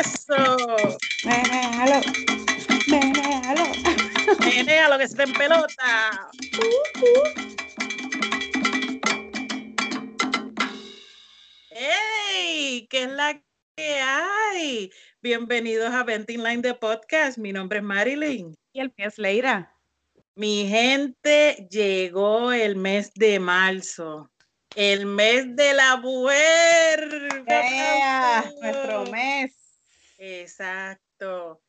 Eso. Que se te en pelota. ¡Ey! ¿Qué es la que hay? Bienvenidos a Venting Line de Podcast. Mi nombre es Marilyn. Y el mío es Leira. Mi gente, llegó el mes de marzo. El mes de la mujer. ¡Ea! Nuestro mes. Exacto.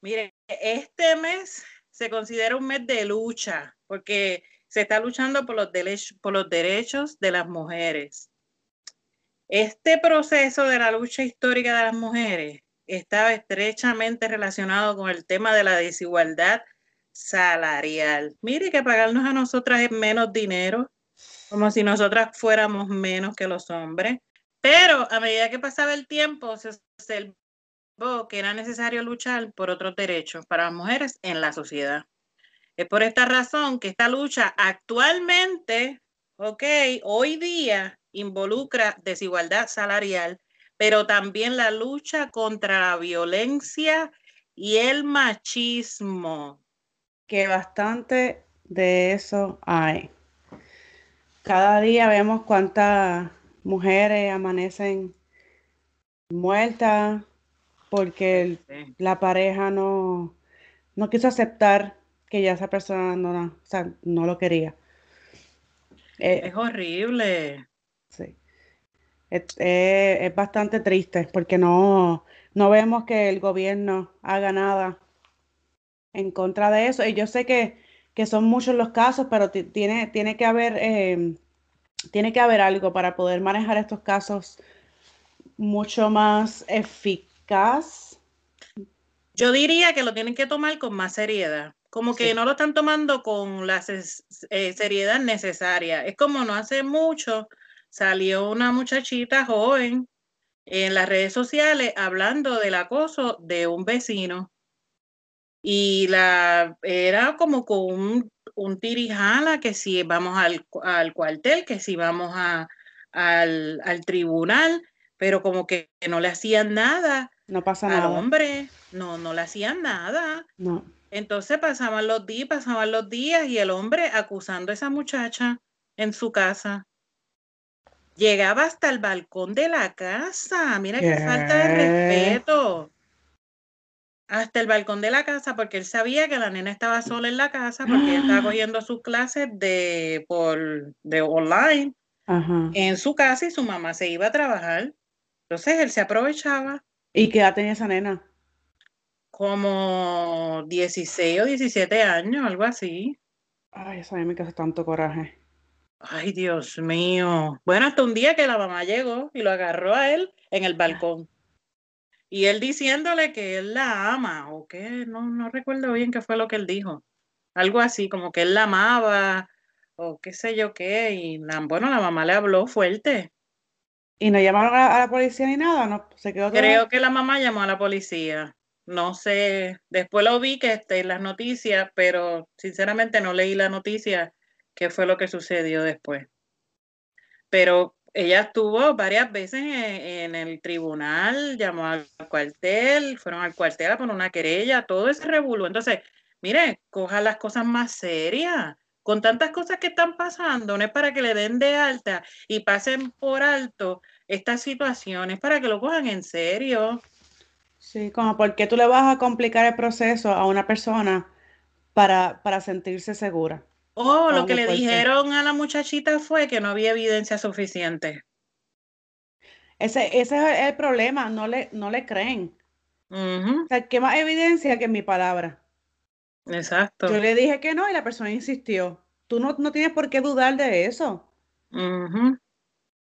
Mire, este mes se considera un mes de lucha porque se está luchando por los, derechos, por los derechos de las mujeres. Este proceso de la lucha histórica de las mujeres está estrechamente relacionado con el tema de la desigualdad salarial. Mire que pagarnos a nosotras es menos dinero, como si nosotras fuéramos menos que los hombres. Pero a medida que pasaba el tiempo, se que era necesario luchar por otros derechos para las mujeres en la sociedad. Es por esta razón que esta lucha actualmente, ok, hoy día involucra desigualdad salarial, pero también la lucha contra la violencia y el machismo. Que bastante de eso hay. Cada día vemos cuántas mujeres amanecen muertas porque Sí. la pareja no, no quiso aceptar que ya esa persona no, la- o sea, no lo quería. Eh, Es horrible. sí. Es, es- es bastante triste porque no, no vemos que el gobierno haga nada en contra de eso. Y yo sé que, que son muchos los casos, pero ti- tiene, tiene que haber, eh, tiene que haber algo para poder manejar estos casos mucho más Yo diría que lo tienen que tomar con más seriedad, como que Sí. no lo están tomando con la eh, seriedad necesaria. Es como no hace mucho salió una muchachita joven en las redes sociales hablando del acoso de un vecino y la era como con un, un tirijala que si vamos al, al cuartel, que si vamos a, al, al tribunal, pero como que no le hacían nada No pasa al nada. hombre, no, no le hacían nada. No. Entonces pasaban los días, pasaban los días y el hombre acusando a esa muchacha en su casa. Llegaba hasta el balcón de la casa. Mira qué falta de respeto. Hasta el balcón de la casa porque él sabía que la nena estaba sola en la casa porque ella estaba cogiendo sus clases de por de online Ajá. en su casa y su mamá se iba a trabajar. Entonces él se aprovechaba. ¿Y qué edad tenía esa nena? como 16 o 17 años, algo así. Ay, eso a mí me causa tanto coraje. Ay, Dios mío. Bueno, hasta un día que la mamá llegó y lo agarró a él en el balcón. Y él diciéndole que él la ama, o que no, no recuerdo bien qué fue lo que él dijo. Algo así, como que él la amaba, o qué sé yo qué. Y la- bueno, la mamá le habló fuerte. ¿Y no llamaron a, a la policía ni nada? ¿No? ¿Se quedó? Creo que la mamá llamó a la policía. No sé, después lo vi que esté en las noticias, pero sinceramente no leí la noticia, qué fue lo que sucedió después. Pero ella estuvo varias veces en, en el tribunal, llamó al cuartel, fueron al cuartel a poner una querella, todo ese revuelo. Entonces, mire, coja las cosas más serias. Con tantas cosas que están pasando, no es para que le den de alta y pasen por alto estas situaciones, para que lo cojan en serio. Sí, como por qué tú le vas a complicar el proceso a una persona para, para sentirse segura. Oh, lo que le dijeron a la muchachita fue que no había evidencia suficiente. Ese, ese es el problema, no le, no le creen. Ujú, O sea, ¿qué más evidencia que mi palabra? Exacto. Yo le dije que no y la persona insistió. Tú no, no tienes por qué dudar de eso.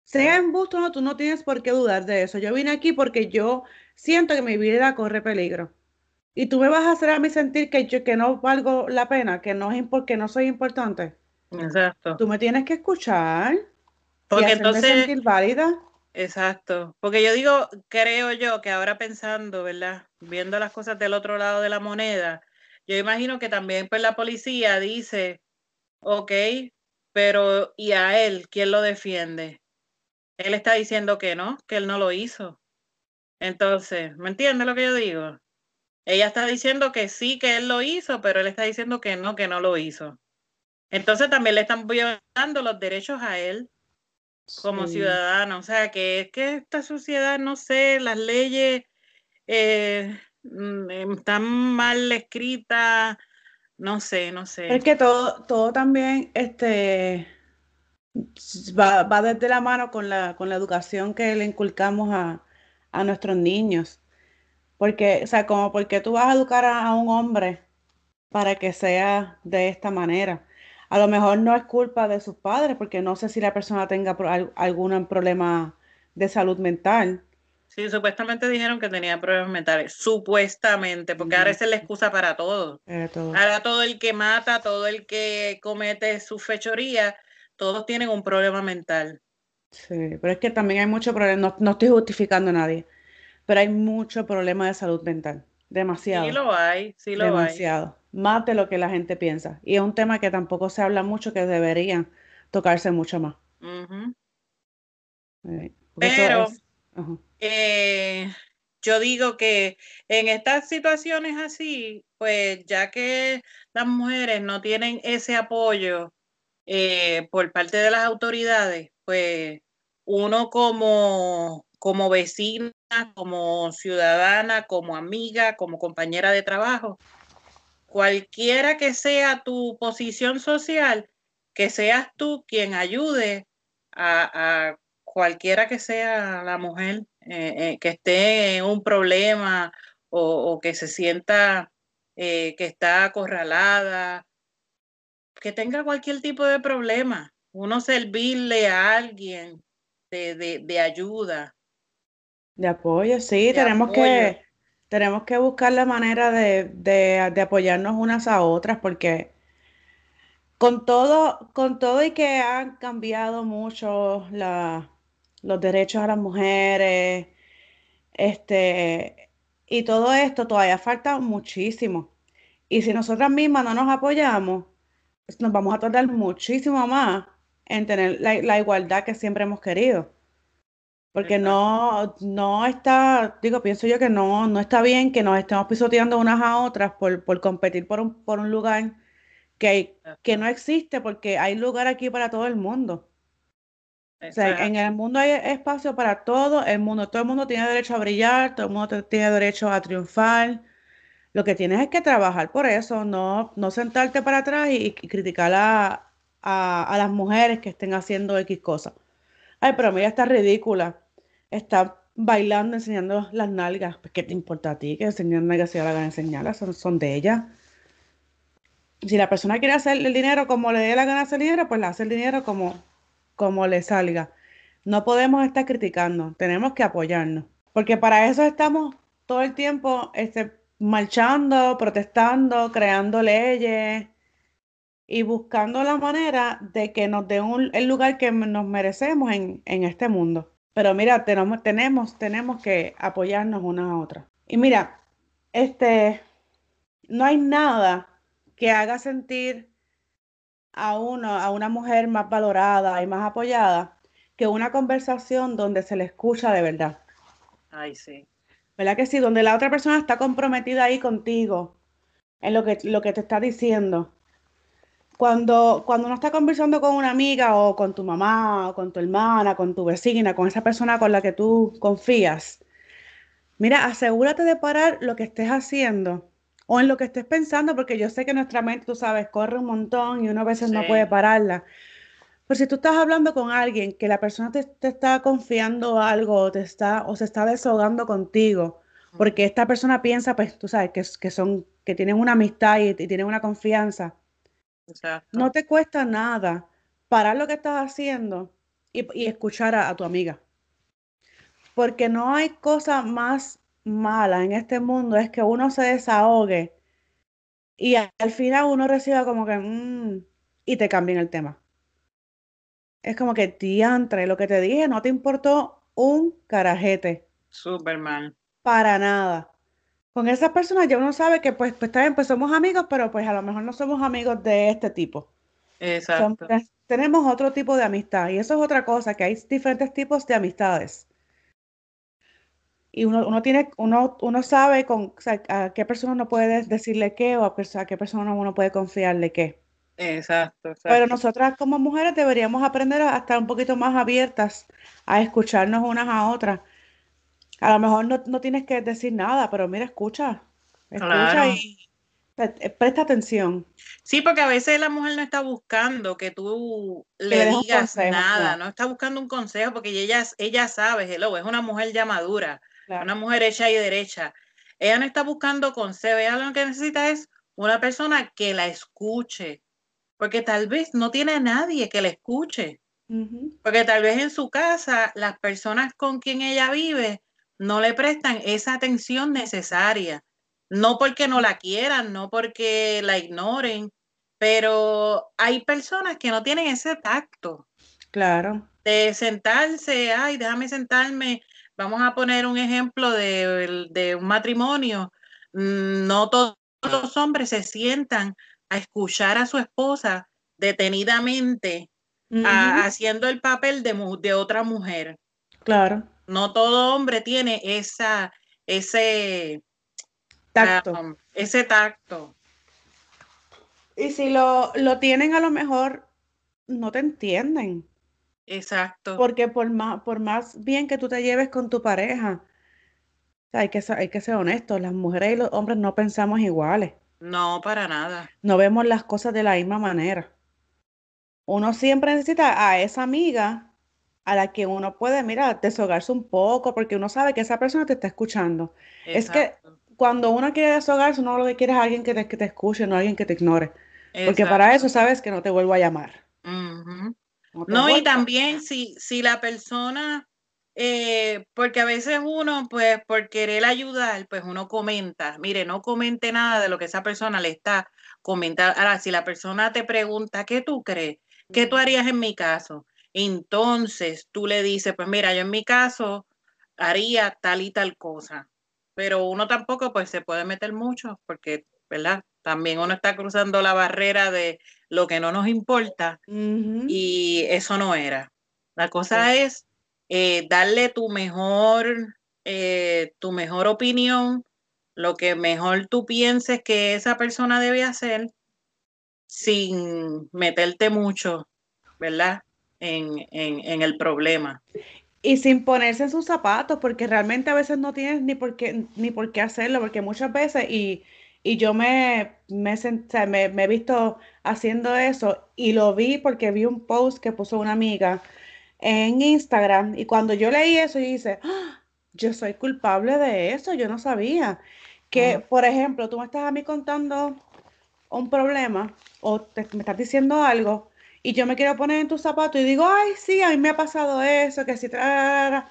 Sea embuste o no, tú no tienes por qué dudar de eso. Yo vine aquí porque yo siento que mi vida corre peligro. Y tú me vas a hacer a mí sentir que yo que no valgo la pena, que no que no soy importante. exacto. Tú me tienes que escuchar y Porque hacerme entonces, sentir válida. exacto. Porque yo digo, creo yo que ahora pensando, ¿verdad? Viendo las cosas del otro lado de la moneda, yo imagino que también pues la policía dice, ok, pero ¿y a él quién lo defiende? Él está diciendo que no, que él no lo hizo. Entonces, ¿me entiendes lo que yo digo? Ella está diciendo que sí, que él lo hizo, pero él está diciendo que no, que no lo hizo. Entonces también le están violando los derechos a él como ciudadano. O sea, que es que esta sociedad, no sé, las leyes eh, mm, están mal escritas, no sé, no sé. Es que todo, todo también este, va, va desde la mano con la, con la educación que le inculcamos a, a nuestros niños. Porque, o sea, como porque tú vas a educar a, un hombre para que sea de esta manera. A lo mejor no es culpa de sus padres, porque no sé si la persona tenga algún problema de salud mental. Sí, supuestamente dijeron que tenía problemas mentales. Supuestamente, porque ahora es la excusa para todo. todo. Ahora todo el que mata, todo el que comete su fechoría, todos tienen un problema mental. Sí, pero es que también hay mucho problema, no, estoy justificando a nadie, pero hay mucho problema de salud mental, demasiado. Sí lo hay, sí lo demasiado. Más de lo que la gente piensa. Y es un tema que tampoco se habla mucho, que deberían tocarse mucho más. pero eh, yo digo que en estas situaciones así, pues ya que las mujeres no tienen ese apoyo eh, por parte de las autoridades, pues uno como, como vecina, como ciudadana, como amiga, como compañera de trabajo, cualquiera que sea tu posición social, que seas tú quien ayude a, cualquiera que sea la mujer eh, eh, que esté en un problema o, que se sienta que está acorralada, que tenga cualquier tipo de problema uno servirle a alguien de, ayuda. De apoyo, sí, tenemos que tenemos que buscar la manera de, apoyarnos unas a otras porque con todo, con todo y que han cambiado mucho los derechos a las mujeres, este, y todo esto todavía falta muchísimo. Y si nosotras mismas no nos apoyamos, nos vamos a tardar muchísimo más en tener la, igualdad que siempre hemos querido. Porque no, no está, digo, pienso yo que no, no está bien que nos estemos pisoteando unas a otras por, por competir por un, por un lugar que, que no existe, porque hay lugar aquí para todo el mundo. O sea, en el mundo hay espacio para todo el mundo. Todo el mundo tiene derecho a brillar, todo el mundo tiene derecho a triunfar. Lo que tienes es que trabajar por eso, no, no sentarte para atrás y, y criticar a, a, las mujeres que estén haciendo X cosas. Ay, pero mira, está ridícula. Está bailando, enseñando las nalgas. Pues, ¿Qué te importa a ti que enseñar nalgas si la gana enseñarlas? Son, son de ella. Si la persona quiere hacer el dinero como le dé la gana hacer dinero, pues le hace el dinero como, como le salga. No podemos estar criticando, tenemos que apoyarnos. Porque para eso estamos todo el tiempo este, marchando, protestando, creando leyes, y buscando la manera de que nos den el lugar que nos merecemos en, este mundo. Pero mira, tenemos, tenemos, tenemos que apoyarnos una a otra. Y mira, este, no hay nada que haga sentir a uno, a una mujer más valorada y más apoyada que una conversación donde se le escucha de verdad. Ay, sí. ¿Verdad que sí? Donde la otra persona está comprometida ahí contigo en lo que, lo que te está diciendo cuando, cuando uno está conversando con una amiga o con tu mamá, o con tu hermana, con tu vecina, con esa persona con la que tú confías, mira, asegúrate de parar lo que estés haciendo o en lo que estés pensando, porque yo sé que nuestra mente, tú sabes, corre un montón y uno a veces no puede pararla. Pero si tú estás hablando con alguien que la persona te, está confiando algo o, te está, o se está desahogando contigo, porque esta persona piensa, pues tú sabes, que, que, son, que tienen una amistad y, y tienen una confianza, no te cuesta nada parar lo que estás haciendo y, escuchar a, tu amiga. Porque no hay cosa más mala en este mundo, es que uno se desahogue y al final uno reciba como que, mm", y te cambien el tema. Es como que diantre, lo que te dije no te importó un carajete. Superman. Para nada con esas personas ya uno sabe que pues, pues, pues, somos amigos, pero pues a lo mejor no somos amigos de este tipo. Exacto. tenemos otro tipo de amistad y eso es otra cosa, que hay diferentes tipos de amistades. Y uno, uno tiene, uno, uno sabe con, a qué persona uno puede decirle qué o a, qué persona uno puede confiarle qué. Exacto, Pero nosotras como mujeres deberíamos aprender a estar un poquito más abiertas, a escucharnos unas a otras. A lo mejor no, tienes que decir nada, pero mira, escucha, escucha y eh, presta atención. Sí, porque a veces la mujer no está buscando que tú le, digas nada, no. está buscando un consejo porque ella, ella sabe, hello, es una mujer ya madura, una mujer hecha y derecha. Ella no está buscando consejo, ella lo que necesita es una persona que la escuche, porque tal vez no tiene a nadie que la escuche, porque tal vez en su casa las personas con quien ella vive no le prestan esa atención necesaria no porque no la quieran, no porque la ignoren, pero hay personas que no tienen ese tacto. Claro. De sentarse, ay, déjame sentarme. Vamos a poner un ejemplo de, un matrimonio. No todos los hombres se sientan a escuchar a su esposa detenidamente haciendo el papel de, de otra mujer. Claro. No todo hombre tiene esa, ese, Tacto. ese tacto. Y si lo, lo tienen, a lo mejor no te entienden. Exacto. Porque por más, por más bien que tú te lleves con tu pareja, hay, que, hay que ser honestos, las mujeres y los hombres no pensamos iguales. No, para nada. No vemos las cosas de la misma manera. Uno siempre necesita a esa amiga a la que uno puede, mira, deshogarse un poco, porque uno sabe que esa persona te está escuchando. Es que cuando uno quiere deshogarse, uno lo que quiere es alguien que te, que te escuche, no alguien que te ignore. Porque para eso sabes que no te vuelvo a llamar. No, y también si, si la persona, eh, porque a veces uno, pues por querer ayudar, pues uno comenta, mire, no comente nada de lo que esa persona le está comentando. Ahora, si la persona te pregunta, ¿qué tú crees? ¿Qué tú harías en mi caso? Entonces tú le dices, pues mira, yo en mi caso haría tal y tal cosa pero uno tampoco pues se puede meter mucho porque, ¿verdad? También uno está cruzando la barrera de lo que no nos importa y eso no era. La cosa es eh, darle tu mejor, eh, tu mejor opinión, lo que mejor tú pienses que esa persona debe hacer sin meterte mucho, ¿verdad? En, en, en el problema. Y sin ponerse en sus zapatos, porque realmente a veces no tienes ni por qué, ni por qué hacerlo, porque muchas veces, y, yo me, me, he visto haciendo eso, y lo vi porque vi un post que puso una amiga en Instagram, y cuando yo leí eso, yo dije, ¡Ah! yo soy culpable de eso, yo no sabía. Que, por ejemplo, tú me estás a mí contando un problema, o me estás diciendo algo, y yo me quiero poner en tus zapatos y digo, ay, sí, a mí me ha pasado eso, que si tra...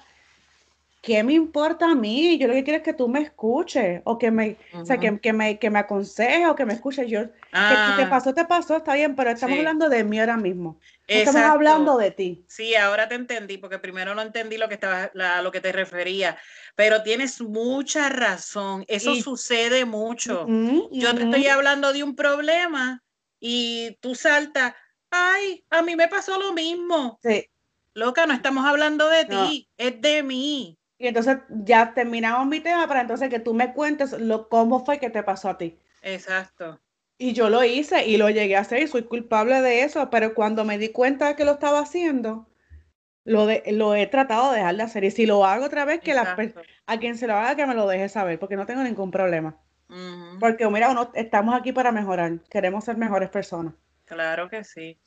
¿Qué me importa a mí? Yo lo que quiero es que tú me escuches o que me, o sea, que, que, me, que me aconseje o que me escuches. Yo, que te ah. pasó, te pasó, está bien, pero estamos hablando de mí ahora mismo. Estamos hablando de ti. Sí, ahora te entendí, porque primero no entendí lo que estaba, la, lo que te refería, pero tienes mucha razón. Eso sucede mucho. Yo te estoy hablando de un problema y tú saltas, ay, a mí me pasó lo mismo. Sí. Loca, no estamos hablando de ti, es de mí. Y entonces ya terminamos mi tema para entonces que tú me cuentes lo, cómo fue que te pasó a ti. Exacto. Y yo lo hice y lo llegué a hacer y soy culpable de eso, pero cuando me di cuenta de que lo estaba haciendo, lo, de, lo he tratado de dejar de hacer. Y si lo hago otra vez, que la, a quien se lo haga, que me lo deje saber, porque no tengo ningún problema. Porque mira, uno, estamos aquí para mejorar, queremos ser mejores personas. Claro que sí.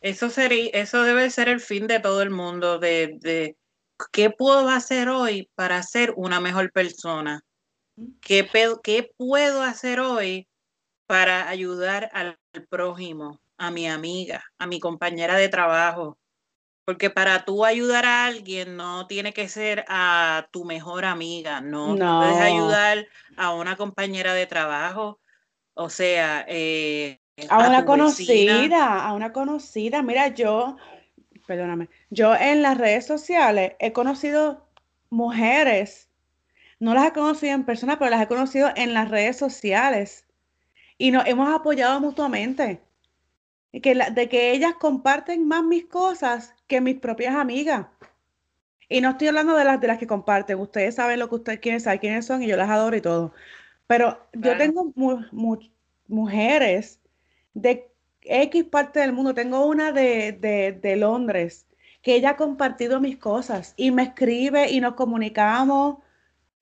Eso sería, eso debe ser el fin de todo el mundo, de, de qué puedo hacer hoy para ser una mejor persona. ¿Qué, ¿Qué puedo hacer hoy para ayudar al prójimo, a mi amiga, a mi compañera de trabajo? Porque para tú ayudar a alguien no tiene que ser a tu mejor amiga, no. no. Puedes ayudar a una compañera de trabajo, o sea, eh, a, una conocida, a una conocida. Mira, yo, perdóname, yo en las redes sociales he conocido mujeres, no las he conocido en persona, pero las he conocido en las redes sociales y nos hemos apoyado mutuamente. que de que ellas comparten más mis cosas que mis propias amigas. Y no estoy hablando de las de las que comparten. Ustedes saben lo que ustedes quieren saber quiénes son y yo las adoro y todo. Pero yo tengo mujeres de X parte del mundo. Tengo una de, de, de Londres que ella ha compartido mis cosas y me escribe y nos comunicamos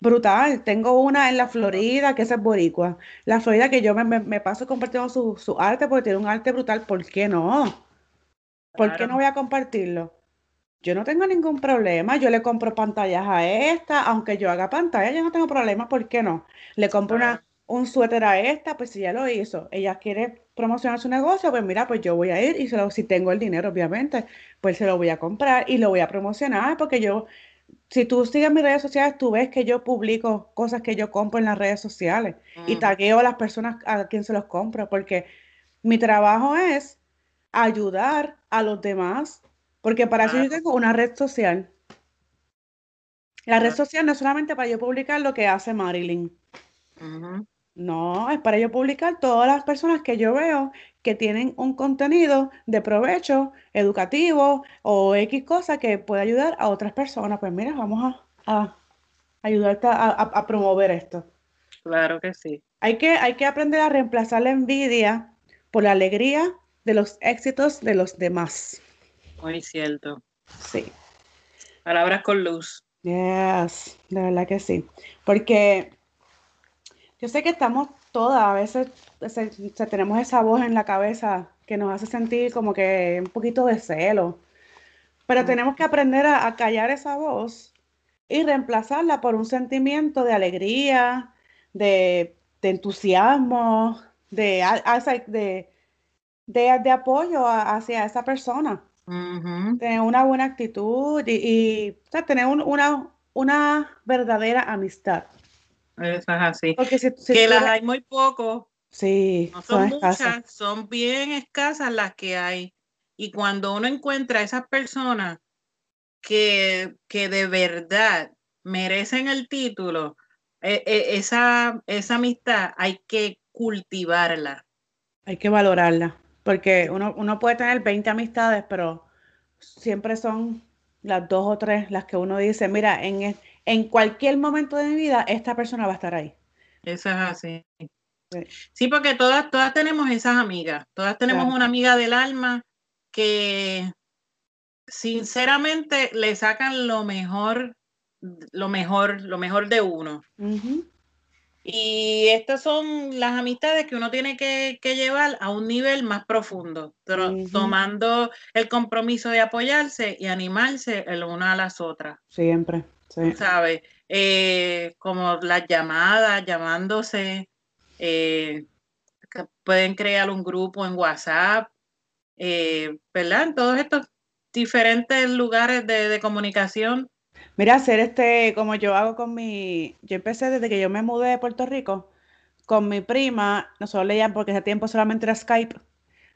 brutal. Tengo una en la Florida, que es boricua. La Florida que yo me, paso compartiendo su, su, arte porque tiene un arte brutal. ¿Por qué no? ¿Por qué no voy a compartirlo? Yo no tengo ningún problema. Yo le compro pantallas a esta, aunque yo haga pantalla, yo no tengo problema. ¿Por qué no? Le compro una, un suéter a esta, pues si ya lo hizo. Ella quiere promocionar su negocio, pues mira, pues yo voy a ir y se lo, si tengo el dinero, obviamente, pues se lo voy a comprar y lo voy a promocionar porque yo si tú sigues mis redes sociales, tú ves que yo publico cosas que yo compro en las redes sociales y tagueo a las personas a quien se los compro, porque mi trabajo es ayudar a los demás, porque para eso yo tengo una red social. La red social no es solamente para yo publicar lo que hace Marilyn. No, es para yo publicar todas las personas que yo veo que tienen un contenido de provecho educativo o X cosa que puede ayudar a otras personas. Pues mira, vamos a, ayudarte a, promover esto. Claro que sí. Hay que, hay que aprender a reemplazar la envidia por la alegría de los éxitos de los demás. Muy cierto. Sí. Palabras con luz. Yes, de verdad que sí. Porque yo sé que estamos todas, a veces tenemos esa voz en la cabeza que nos hace sentir como que un poquito de celo, pero tenemos que aprender a, callar esa voz y reemplazarla por un sentimiento de alegría, de, entusiasmo, de, de, apoyo hacia esa persona. Tener una buena actitud y, tener una, una verdadera amistad. Eso es así. que las hay muy poco. Sí, no son, muchas, son bien escasas las que hay. Y cuando uno encuentra a esas personas que, que de verdad merecen el título, e, e, esa, esa amistad hay que cultivarla. Hay que valorarla, porque uno, uno puede tener 20 amistades, pero siempre son las dos o tres las que uno dice, mira, en, en cualquier momento de mi vida, esta persona va a estar ahí. Eso es así. Sí, porque todas, todas tenemos esas amigas, todas tenemos una amiga del alma que sinceramente le sacan lo mejor, lo mejor, lo mejor de uno. Y estas son las amistades que uno tiene que, llevar a un nivel más profundo, tomando el compromiso de apoyarse y animarse el una a las otras. Siempre. Sí. ¿Sabes? Eh, como las llamadas, llamándose, eh, pueden crear un grupo en WhatsApp, eh, ¿verdad? En todos estos diferentes lugares de, comunicación. Mira, hacer este, como yo hago con mi, yo empecé desde que yo me mudé de Puerto Rico, con mi prima, nosotros leíamos, porque ese tiempo solamente era Skype,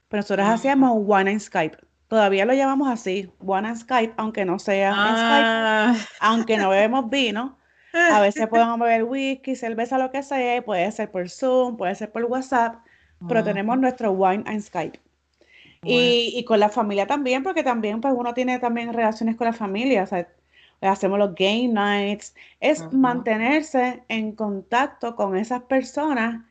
pero nosotros hacíamos one en Skype. Todavía lo llamamos así, One and Skype, aunque no sea ah. Skype, aunque no bebemos vino. A veces podemos beber whisky, cerveza, lo que sea, puede ser por Zoom, puede ser por WhatsApp, pero tenemos nuestro Wine and Skype. Y, con la familia también, porque también pues uno tiene también relaciones con la familia, o sea, hacemos los game nights, es mantenerse en contacto con esas personas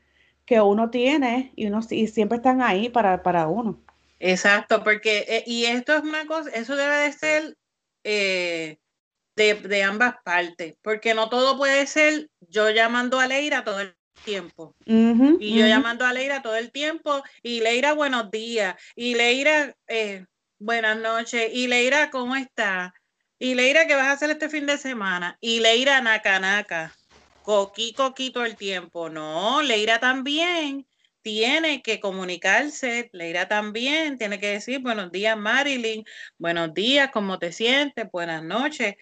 que uno tiene y, uno, y siempre están ahí para, para uno. Exacto, porque, eh, y esto es una cosa, eso debe de ser eh, de, ambas partes, porque no todo puede ser yo llamando a Leira todo el tiempo. y yo llamando a Leira todo el tiempo, y Leira, buenos días, y Leira, eh, buenas noches, y Leira, ¿cómo está? Y Leira, ¿qué vas a hacer este fin de semana? Y Leira, naca, naca, coqui, coqui todo el tiempo. No, Leira también tiene que comunicarse, Leira también tiene que decir buenos días Marilyn, buenos días, ¿cómo te sientes? Buenas noches.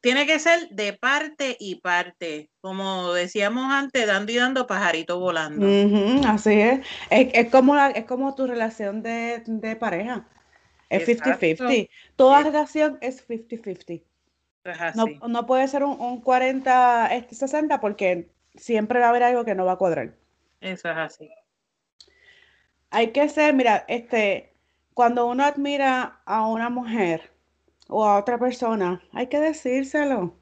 Tiene que ser de parte y parte, como decíamos antes, dando y dando pajarito volando. así es. Es, como es como tu relación de, pareja. Es 50-50. Toda relación es 50-50. No, no, puede ser un, un 40-60 este, porque siempre va a haber algo que no va a cuadrar. Eso es así hay que ser, mira, este, cuando uno admira a una mujer, o a otra persona, hay que decírselo.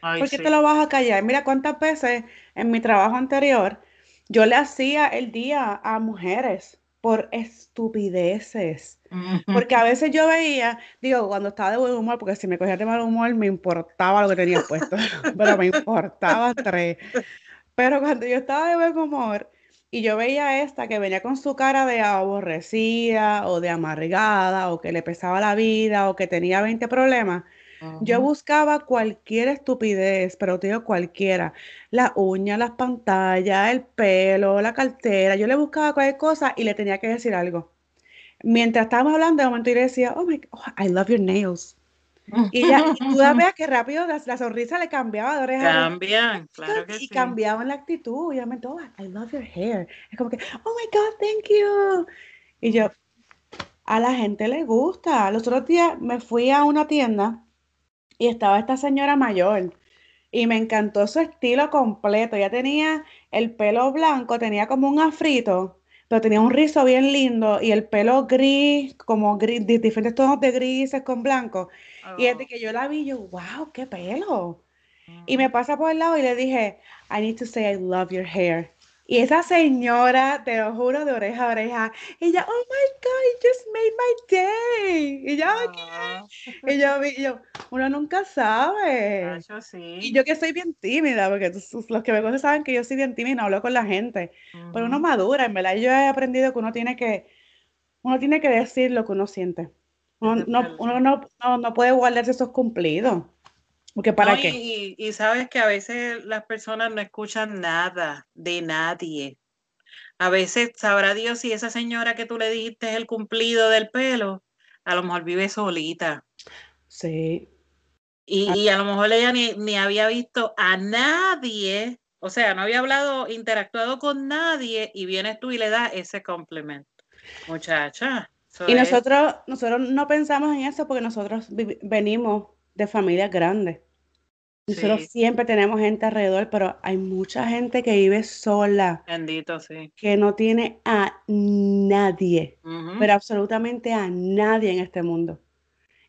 Ay, ¿Por qué sí. te lo vas a callar? Mira cuántas veces en mi trabajo anterior yo le hacía el día a mujeres por estupideces. Porque a veces yo veía, digo, cuando estaba de buen humor, porque si me cogía de mal humor me importaba lo que tenía puesto, pero me importaba tres. Pero cuando yo estaba de buen humor y yo veía a esta que venía con su cara de aborrecida o de amargada o que le pesaba la vida o que tenía 20 problemas, yo buscaba cualquier estupidez, pero te digo cualquiera, las uñas, las pantallas, el pelo, la cartera, yo le buscaba cualquier cosa y le tenía que decir algo. Mientras estábamos hablando, de momento yo le decía, oh my God, I love your nails. Y, ella, y tú la veas que rápido la, la sonrisa le cambiaba de oreja. Cambian, claro que Y sí. cambiaba en la actitud. Y ella me dijo, I love your hair. Es como que, oh my God, thank you. Y yo, a la gente le gusta. Los otros días me fui a una tienda y estaba esta señora mayor. Y me encantó su estilo completo. Ella tenía el pelo blanco, tenía como un afrito, pero tenía un rizo bien lindo y el pelo gris, como gris, diferentes tonos de grises con blanco. Y desde Oh, que yo la vi, yo, wow, qué pelo. Y me pasa por el lado y le dije, I need to say I love your hair. Y esa señora, te lo juro, de oreja a oreja, ella, oh my God, you just made my day. Y yo. Ah, Y yo, vi- y yo, uno nunca sabe. Y yo que soy bien tímida, porque los que me conocen saben que yo soy bien tímida y no hablo con la gente. Pero uno madura, en verdad. Yo he aprendido que uno tiene que, uno tiene que decir lo que uno siente. Uno no, uno no, no, no puede guardarse esos cumplidos. Porque ¿para qué? y- y sabes que a veces las personas no escuchan nada de nadie. A veces sabrá Dios si esa señora que tú le dijiste es el cumplido del pelo, a lo mejor vive solita. Sí. Y, Ah. y a lo mejor ella ni, ni había visto a nadie, o sea, no había hablado, interactuado con nadie, y vienes tú y le das ese complemento. Muchacha, Y es, nosotros, nosotros no pensamos en eso porque nosotros venimos de familias grandes. Nosotros sí, siempre tenemos gente alrededor, pero hay mucha gente que vive sola, bendito, sí. que no tiene a nadie, pero absolutamente a nadie en este mundo.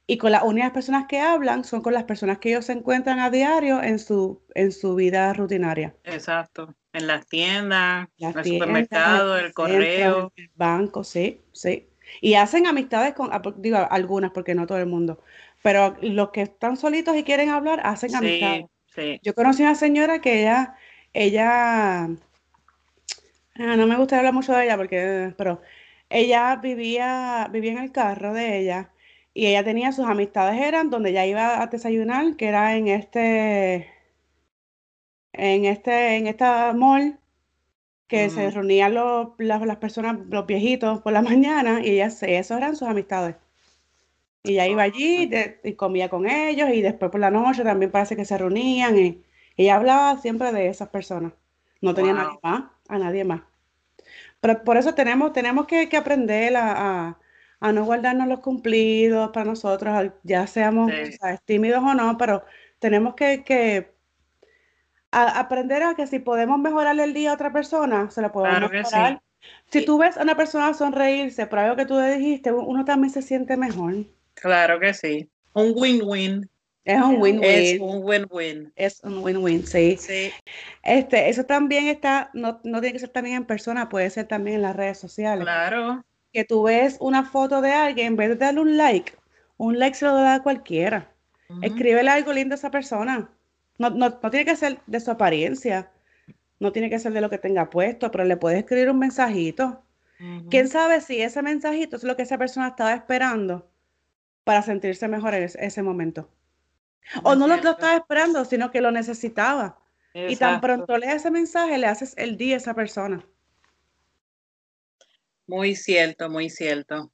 Y con las únicas personas que hablan son con las personas que ellos se encuentran a diario en su, en su vida rutinaria. Exacto. En las tiendas, Las en el tiendas, en supermercado, el el correo. en el banco, sí, sí. Y hacen amistades con, ah, por- digo, algunas, porque no todo el mundo, pero los que están solitos y quieren hablar, hacen amistades. Sí, sí. Yo conocí a una señora que ella, ella, ah, no me gusta hablar mucho de ella porque, pero ella vivía, vivía en el carro de ella y ella tenía sus amistades eran donde ella iba a desayunar, que era en este, en este, en esta mall que se reunían los, las, las personas, los viejitos por la mañana y ellas, esos eran sus amistades. Y ella iba allí de- y comía con ellos y después por la noche también parece que se reunían y ella hablaba siempre de esas personas. No tenía nadie Wow. más, a nadie más. Pero por eso tenemos, tenemos que, que aprender a, a- a no guardarnos los cumplidos para nosotros, ya seamos tímidos o no, pero tenemos que, que a- aprender a que si podemos mejorarle el día a otra persona, se lo podemos Claro que sí. mejorar. Si tú ves a una persona sonreírse por algo que tú le dijiste, uno también se siente mejor. Claro que sí. Un win-win. Es un Es win-win. un win-win. Es un win-win, sí. Sí, Este, eso también está, no, no tiene que ser también en persona, puede ser también en las redes sociales. claro. Que tú ves una foto de alguien, en vez de darle un like, un like se lo da a cualquiera. Ujú. Escríbele algo lindo a esa persona. No, no, no tiene que ser de su apariencia, no tiene que ser de lo que tenga puesto, pero le puedes escribir un mensajito. ¿Quién sabe si ese mensajito es lo que esa persona estaba esperando para sentirse mejor en ese, ese momento? O no lo, estaba esperando, sino que lo necesitaba. Y tan pronto lees ese mensaje, le haces el día a esa persona. Muy cierto, muy cierto.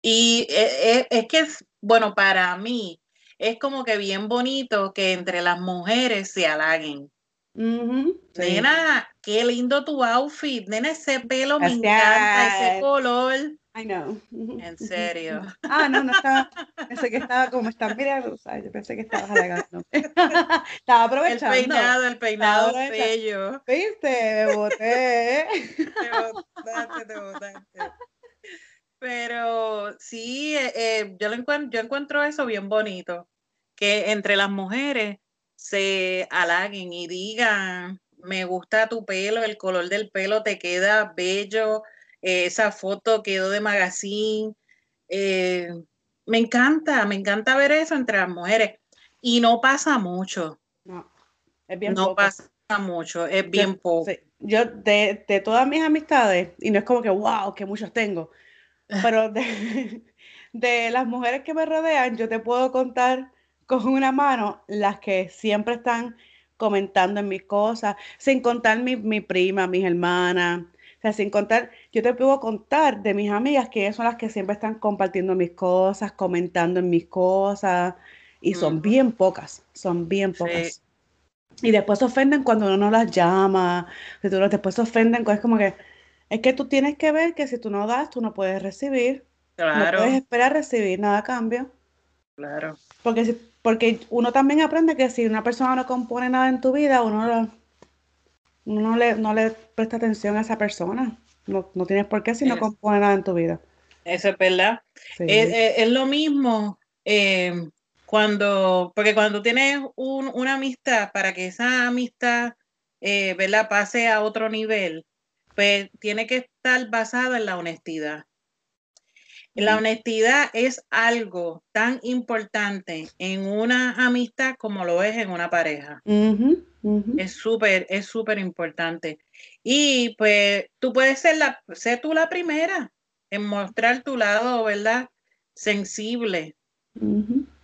Y eh, eh, es que, es, bueno, para mí es como que bien bonito que entre las mujeres se halaguen. Ujú, sí. Nena, qué lindo tu outfit. Nena, ese pelo me encanta, ese color. I know. En serio. Ah, no, no estaba. Pensé que estaba como están mirando. ¿sabes? Yo pensé que estabas halagando. Estaba El aprovechando. peinado, el peinado Ahora está- bello. ¿Viste? Me boté. Te botaste, te botaste. Pero sí, eh, eh, yo, lo encuentro, yo encuentro eso bien bonito, que entre las mujeres se halaguen y digan, me gusta tu pelo, el color del pelo te queda bello, eh, esa foto quedó de magazine. me encanta, me encanta ver eso entre las mujeres. Y no pasa mucho. No, es bien no pasa mucho, es bien poco. Yo de, de, todas mis amistades, y no es como que, wow, que muchos tengo, pero de, de las mujeres que me rodean, yo te puedo contar con una mano las que siempre están comentando en mis cosas, sin contar mi, mi prima, mis hermanas, o sea, sin contar, yo te puedo contar de mis amigas que son las que siempre están compartiendo mis cosas, comentando en mis cosas, y son bien pocas, son bien pocas. Y después se ofenden cuando uno no las llama, después se ofenden, es como que, es que tú tienes que ver que si tú no das, tú no puedes recibir. Claro. No puedes esperar recibir nada a cambio. Claro. Porque, si, porque uno también aprende que si una persona no compone nada en tu vida, uno, no, le, no le presta atención a esa persona. No, no tienes por qué si no compone nada en tu vida. Eso es verdad. Es, lo mismo eh, cuando, porque cuando tienes una amistad, para que esa amistad, eh, ¿verdad? Pase a otro nivel, pues tiene que estar basada en la honestidad. La honestidad es algo tan importante en una amistad como lo es en una pareja. Es súper, es súper importante. Y pues tú puedes ser la, ser tú la primera en mostrar tu lado, ¿verdad? Sensible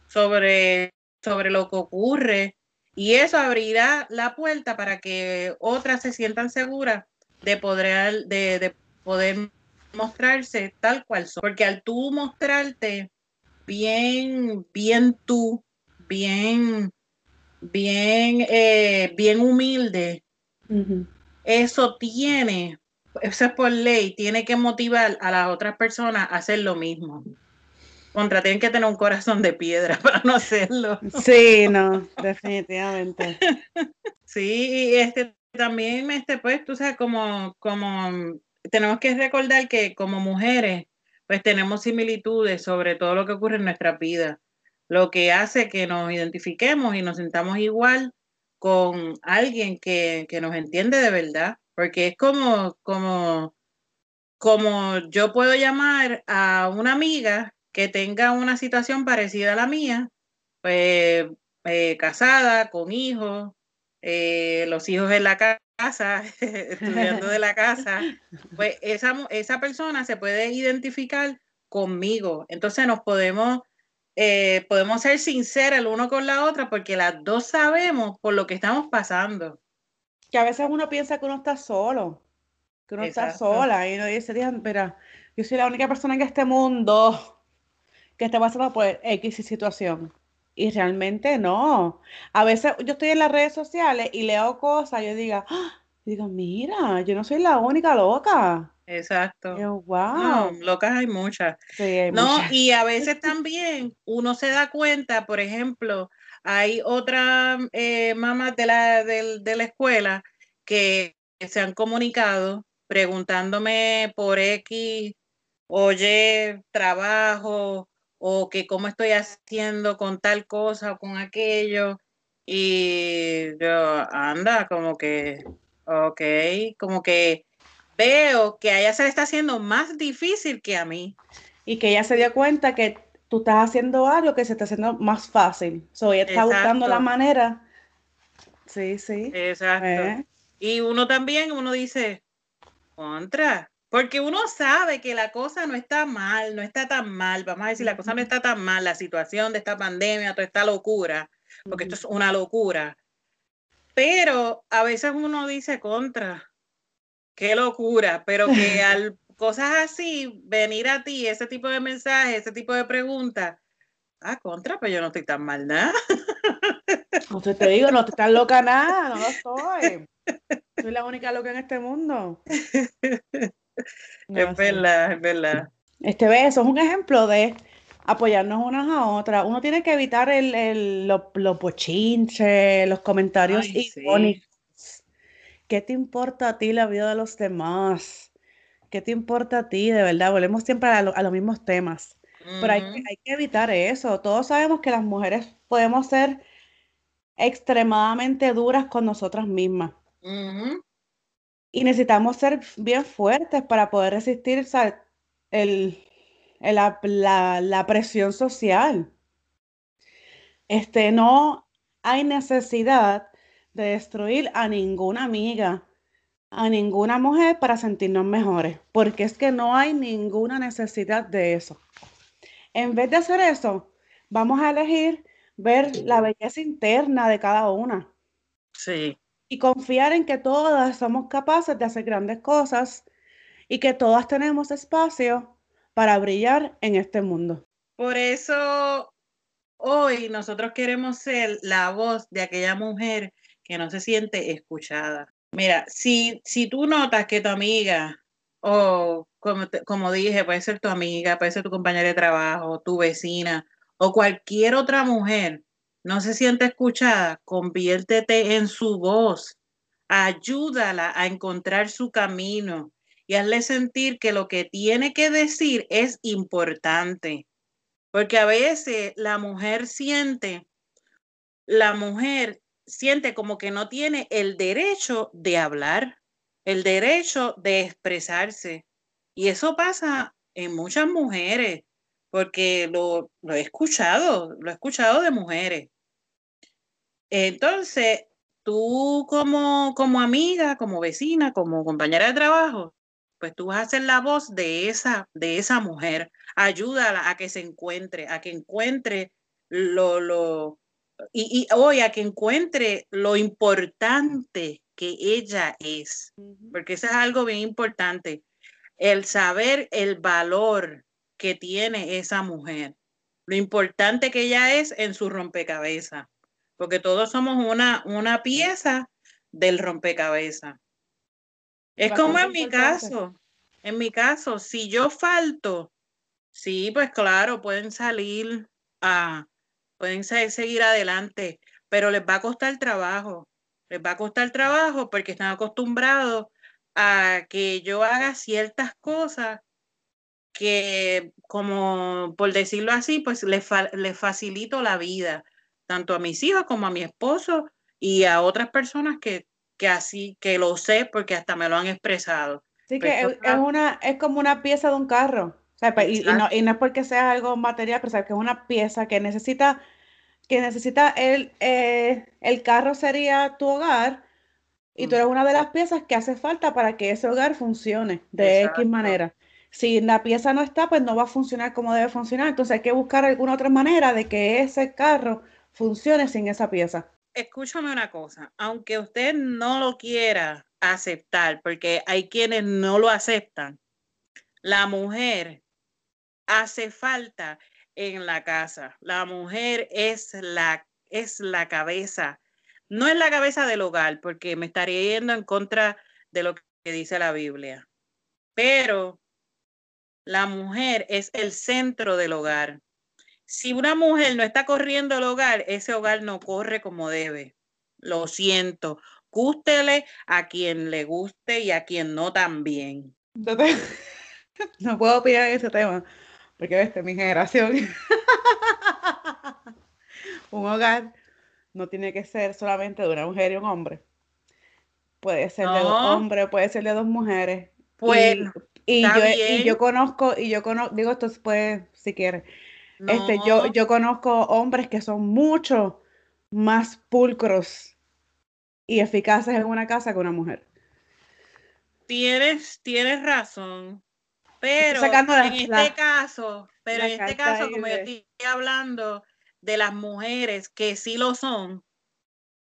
sobre, sobre lo que ocurre y eso abrirá la puerta para que otras se sientan seguras de poder, de, poder mostrarse tal cual son. Porque al tú mostrarte bien, bien tú, bien, bien, eh, bien humilde, eso tiene, eso es por ley, tiene que motivar a las otras personas a hacer lo mismo. Contra, tienen que tener un corazón de piedra para no hacerlo. Sí, no, definitivamente. sí, este también, este, pues, tú sabes, como, como tenemos que recordar que como mujeres, pues tenemos similitudes sobre todo lo que ocurre en nuestra vida, lo que hace que nos identifiquemos y nos sintamos igual con alguien que, que nos entiende de verdad, porque es como, como, como yo puedo llamar a una amiga que tenga una situación parecida a la mía, pues eh, casada, con hijos, eh, los hijos en la casa, estudiando de la casa, pues esa, esa persona se puede identificar conmigo. Entonces nos podemos, eh, podemos ser sinceros el uno con la otra porque las dos sabemos por lo que estamos pasando. Que a veces uno piensa que uno está solo, que uno está sola y uno dice, mira, yo soy la única persona en este mundo que esté pasando por X situación. Y realmente no. A veces yo estoy en las redes sociales y leo cosas, yo digo, ¡Ah! digo, mira, yo no soy la única loca. Exacto. wow. locas hay muchas. no, y a veces también uno se da cuenta, por ejemplo, hay otras eh, mamás de la, de la escuela que se han comunicado preguntándome por X, oye, trabajo, o que cómo estoy haciendo con tal cosa o con aquello. Y yo, anda, como que, ok, como que veo que a ella se le está haciendo más difícil que a mí. Y que ella se dio cuenta que tú estás haciendo algo que se está haciendo más fácil. So, ella está buscando la manera. Sí, sí. Exacto. Eh. Y uno también, uno dice, contra, porque uno sabe que la cosa no está mal, no está tan mal, vamos a decir, la cosa no está tan mal, la situación de esta pandemia, toda esta locura, porque esto es una locura. Pero a veces uno dice contra, qué locura, pero que al cosas así, venir a ti, ese tipo de mensajes, ese tipo de preguntas, ah, contra, pues yo no estoy tan mal nada. No te digo, no te estás loca nada, no lo soy. Soy la única loca en este mundo. es verdad, es verdad. Este beso es un ejemplo de apoyarnos unas a otras. Uno tiene que evitar el, el, los, los bochinches, los comentarios ¿Qué te importa a ti la vida de los demás? ¿Qué te importa a ti? De verdad, volvemos siempre a, los mismos temas. Pero hay, hay, que evitar eso. Todos sabemos que las mujeres podemos ser extremadamente duras con nosotras mismas. Y necesitamos ser bien fuertes para poder resistir el, la, presión social. Este, no hay necesidad de destruir a ninguna amiga, a ninguna mujer para sentirnos mejores, porque es que no hay ninguna necesidad de eso. En vez de hacer eso, vamos a elegir ver la belleza interna de cada una. Sí. Y confiar en que todas somos capaces de hacer grandes cosas y que todas tenemos espacio para brillar en este mundo. Por eso hoy nosotros queremos ser la voz de aquella mujer que no se siente escuchada. Mira, si, si tú notas que tu amiga, o como, como dije, puede ser tu amiga, puede ser tu compañera de trabajo, tu vecina, o cualquier otra mujer no se siente escuchada, conviértete en su voz, ayúdala a encontrar su camino y hazle sentir que lo que tiene que decir es importante. Porque a veces la mujer siente, la mujer siente como que no tiene el derecho de hablar, el derecho de expresarse. Y eso pasa en muchas mujeres porque lo, he escuchado, lo he escuchado de mujeres. Entonces, tú como, como amiga, como vecina, como compañera de trabajo, pues tú vas a ser la voz de esa, de esa mujer. Ayúdala a que se encuentre, a que encuentre lo, lo, y, y hoy a que encuentre lo importante que ella es, porque eso es algo bien importante, el saber el valor que tiene esa mujer, lo importante que ella es en su rompecabezas, porque todos somos una, una pieza del rompecabezas. Es como en mi caso, en mi caso, si yo falto, sí, pues claro, pueden salir a, pueden seguir adelante, pero les va a costar trabajo, les va a costar trabajo porque están acostumbrados a que yo haga ciertas cosas que, como por decirlo así, pues le, facilito la vida, tanto a mis hijos como a mi esposo y a otras personas que, que así, que lo sé porque hasta me lo han expresado. Sí, que es, una, es como una pieza de un carro. Pues, y, no, y, no, es porque sea algo material, pero que es una pieza que necesita, que necesita el, eh, el carro sería tu hogar y tú mm. eres una de las piezas que hace falta para que ese hogar funcione de X manera si la pieza no está, pues no va a funcionar como debe funcionar. Entonces hay que buscar alguna otra manera de que ese carro funcione sin esa pieza. Escúchame una cosa, aunque usted no lo quiera aceptar, porque hay quienes no lo aceptan, la mujer hace falta en la casa. La mujer es la, es la cabeza, no es la cabeza del hogar, porque me estaría yendo en contra de lo que dice la Biblia. Pero la mujer es el centro del hogar. Si una mujer no está corriendo el hogar, ese hogar no corre como debe. Lo siento. Gústele a quien le guste y a quien no también. No puedo opinar en ese tema, porque ves, mi generación. un hogar no tiene que ser solamente de una mujer y un hombre. Puede ser de dos hombres, puede ser de dos mujeres. Pues, y yo, y yo conozco, y yo conozco, digo esto después si quieres. Este, yo, yo conozco hombres que son mucho más pulcros y eficaces en una casa que una mujer. Tienes, tienes razón. Pero en este caso, pero en este caso, como yo estoy hablando de las mujeres que sí lo son,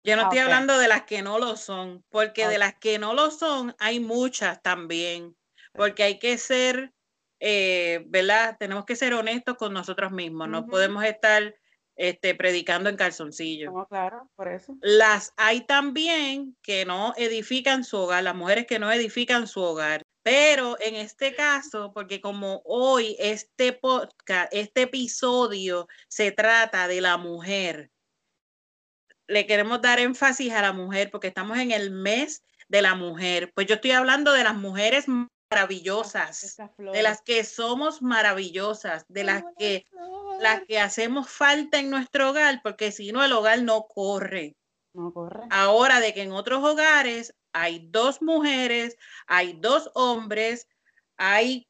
yo no ah, estoy hablando de las que no lo son, porque de las que no lo son hay muchas también porque hay que ser, eh, ¿verdad? Tenemos que ser honestos con nosotros mismos, no podemos estar este, predicando en calzoncillo. No, claro, por eso. Las hay también que no edifican su hogar, las mujeres que no edifican su hogar. Pero en este caso, porque como hoy este podcast, este episodio se trata de la mujer, le queremos dar énfasis a la mujer porque estamos en el mes de la mujer. Pues yo estoy hablando de las mujeres maravillosas, de las que somos maravillosas, de las que, las que hacemos falta en nuestro hogar, porque si no el hogar no corre. No corre. Ahora de que en otros hogares hay dos mujeres, hay dos hombres, hay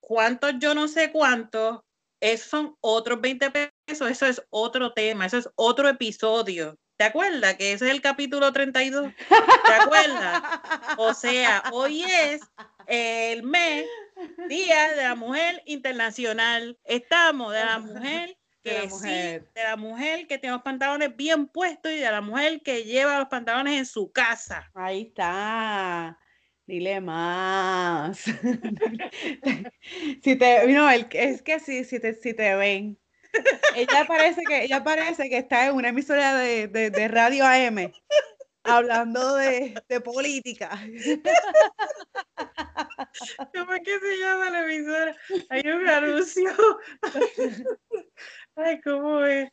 cuántos, yo no sé cuántos, esos son otros 20 pesos, eso es otro tema, eso es otro episodio. ¿Te acuerdas que ese es el capítulo 32? ¿Te acuerdas? O sea, hoy es el mes, Día de la Mujer Internacional. Estamos de la mujer que de la mujer. de la mujer que tiene los pantalones bien puestos y de la mujer que lleva los pantalones en su casa. Ahí está. Dile más. si te, no, es que si, si, te, si te ven, ella parece que, ella parece que está en una emisora de, de, de radio AM hablando de, de política. ¿Cómo es que se llama la emisora? Hay un anuncio. Ay, ¿cómo es?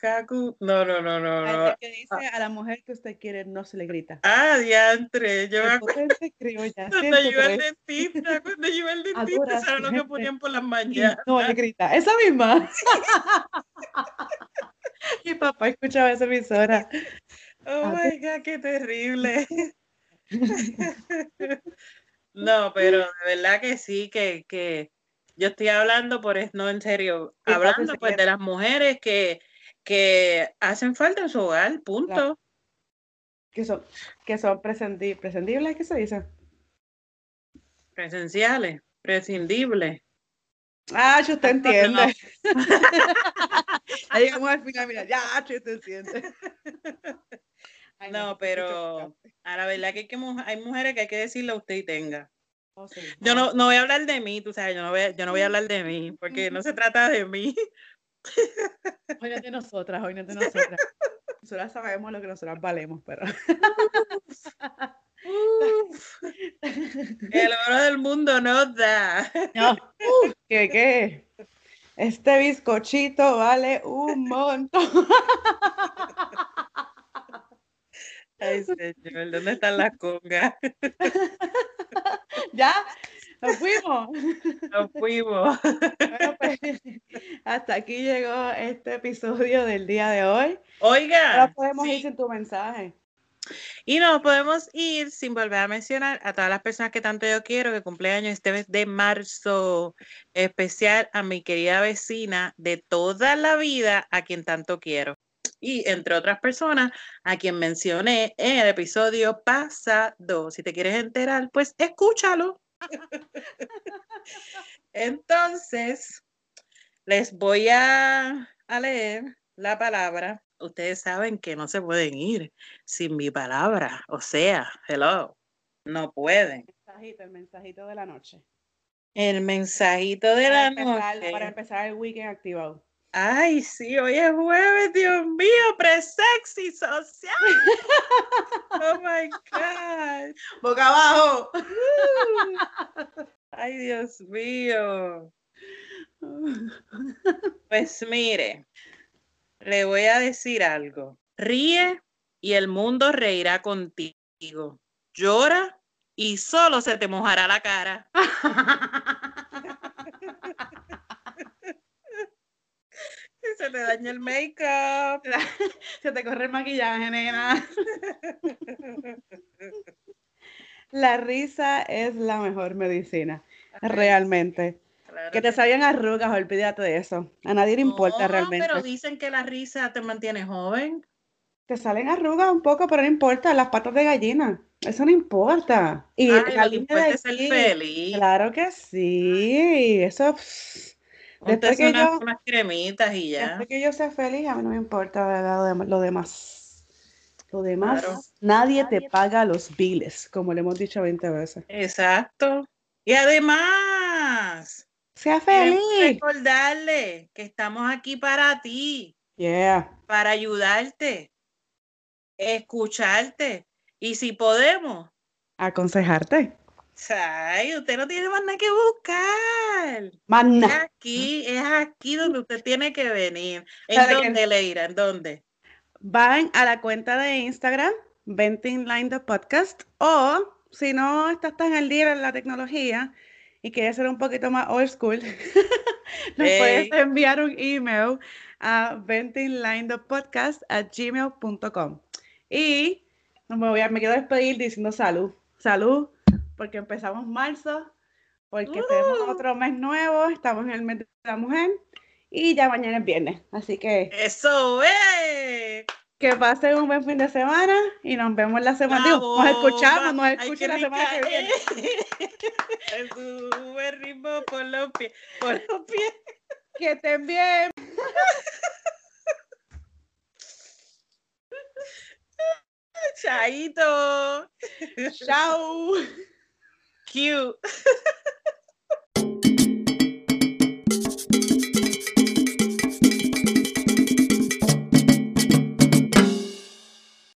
Kaku. No, no, no, no. no. que dice a la mujer que usted quiere no se le grita. Ah, diantre. Yo me acuerdo. Cuando yo iba al dentista, cuando yo iba al dentista, ¿sabes lo que ponían por las mañanas? No le grita. Esa misma. Mi papá escuchaba esa emisora. Oh my God, qué terrible. no, pero de verdad que sí, que, que yo estoy hablando por eso, no en serio, hablando pues de las mujeres que, que hacen falta en su hogar, punto. Que son, que son prescindibles, ¿qué se dice? Presenciales, prescindibles. Ah, yo te entiendo. Ahí llegamos al final, mira, ya, yo te no, pero a la verdad que hay, que hay mujeres que hay que decirle a usted y tenga. Oh, yo no, no voy a hablar de mí, tú sabes, yo no voy a, yo no voy a hablar de mí, porque no se trata de mí. Hoy no es de nosotras, hoy no es de nosotras. Nosotras sabemos lo que nosotras valemos, pero. El oro del mundo no da. No. ¿Qué qué? Este bizcochito vale un montón. Ay, señor, ¿dónde están las congas? ¿Ya? ¡Nos fuimos! ¡Nos fuimos! Pues, hasta aquí llegó este episodio del día de hoy. Oiga. Ahora podemos ir sin tu mensaje. Y nos podemos ir sin volver a mencionar a todas las personas que tanto yo quiero que cumpleaños este mes de marzo, especial a mi querida vecina de toda la vida, a quien tanto quiero y entre otras personas a quien mencioné en el episodio pasado. Si te quieres enterar, pues escúchalo. Entonces, les voy a, leer la palabra. Ustedes saben que no se pueden ir sin mi palabra. O sea, hello, no pueden. El mensajito, el mensajito de la noche. El mensajito de la noche. Para empezar el weekend activado. Ay, sí, hoy es jueves, Dios mío, pre-sexy social. Oh my God. Boca abajo. Ay, Dios mío. Pues mire, le voy a decir algo. Ríe y el mundo reirá contigo. Llora y solo se te mojará la cara. se te daña el make-up. Se te corre el maquillaje, nena. La risa es la mejor medicina, realmente. que te salgan arrugas, olvídate de eso. A nadie le importa realmente. Pero dicen que la risa te mantiene joven. Te salen arrugas un poco, pero no importa. Las patas de gallina, eso no importa. Y Ay, de ser feliz. Claro que sí. Eso. Después que, yo, unas cremitas y ya. Después que yo sea feliz, a mí no me importa lo demás. Lo demás, nadie te paga los biles, como le hemos dicho 20 veces. Exacto. Y además, sea feliz. Recordarle que estamos aquí para ti. Yeah. Para ayudarte, escucharte y si podemos, aconsejarte. Ay, usted no tiene más nada que buscar. Más Es aquí, es aquí donde usted tiene que venir. ¿En dónde, Leira? ¿En dónde? Van a la cuenta de Instagram, Venting Line the Podcast, o si no estás tan al día en la tecnología y quieres ser un poquito más old school, nos puedes enviar un email a ventinglinethepodcast@gmail.com y me, voy a, me quiero despedir diciendo salud, salud, porque empezamos marzo, porque tenemos uh. otro mes nuevo, estamos en el mes de la mujer y ya mañana es viernes, así que... Eso es. Que pasen un buen fin de semana y nos vemos la semana. Digo, nos escuchamos, nos escuchamos la semana que viene. Sube ritmo por los pies, por los pies. Que estén bien. Chaito. Chao. cute.